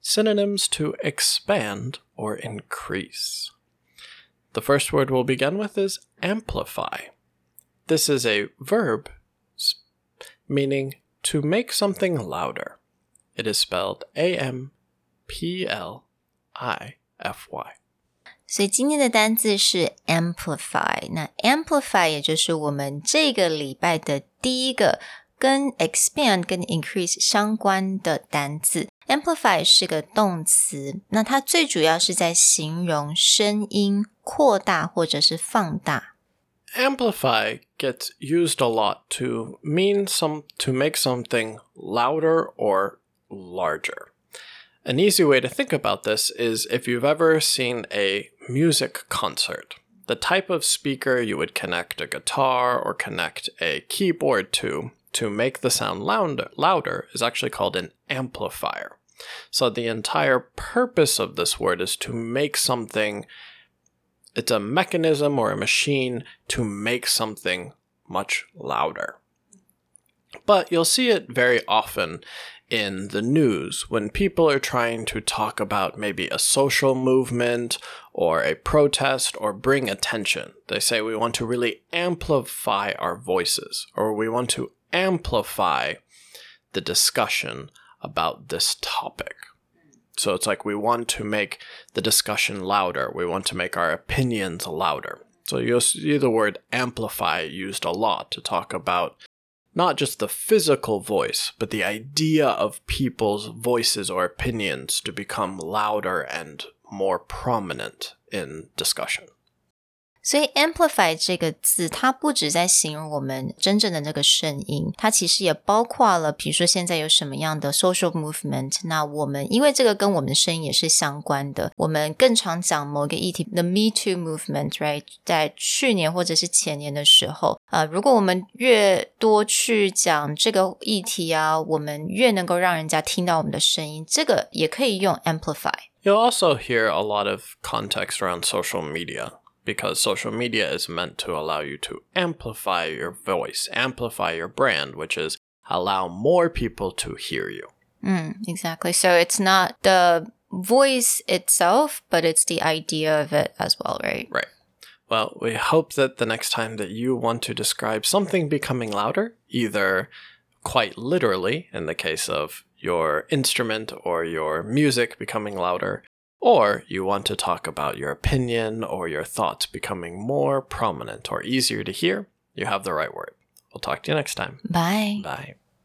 synonyms to expand or increase. The first word we'll begin with is amplify. This is a verb s- meaning to make something louder. It is spelled A M P L I F Y. 所以今天的单字是 amplify。那 amplify 也就是我们这个礼拜的第一个跟 expand 跟 increase 相关的单字。 amplify 是个动词，那它最主要是在形容声音扩大或者是放大。 amplify gets used a lot to mean some to make something louder or larger. An easy way to think about this is if you've ever seen a music concert. The type of speaker you would connect a guitar or connect a keyboard to to make the sound louder, louder is actually called an amplifier. So the entire purpose of this word is to make something it's a mechanism or a machine to make something much louder. But you'll see it very often in the news when people are trying to talk about maybe a social movement or a protest or bring attention. They say we want to really amplify our voices or we want to amplify the discussion about this topic. So it's like we want to make the discussion louder. We want to make our opinions louder. So you'll see the word amplify used a lot to talk about not just the physical voice, but the idea of people's voices or opinions to become louder and more prominent in discussion. 所以 amplify 这个字，它不只在形容我们真正的那个声音，它其实也包括了，比如说现在有什么样的 social movement。那我们因为这个跟我们的声音也是相关的，我们更常讲某一个议题，the Me Too movement，right？在去年或者是前年的时候，呃，如果我们越多去讲这个议题啊，我们越能够让人家听到我们的声音，这个也可以用 amplify。 You'll also hear a lot of context around social media because social media is meant to allow you to amplify your voice, amplify your brand, which is allow more people to hear you. Mm, exactly. So it's not the voice itself, but it's the idea of it as well, right? Right. Well, we hope that the next time that you want to describe something becoming louder, either quite literally in the case of your instrument or your music becoming louder, or you want to talk about your opinion or your thoughts becoming more prominent or easier to hear, you have the right word. We'll talk to you next time. Bye. Bye.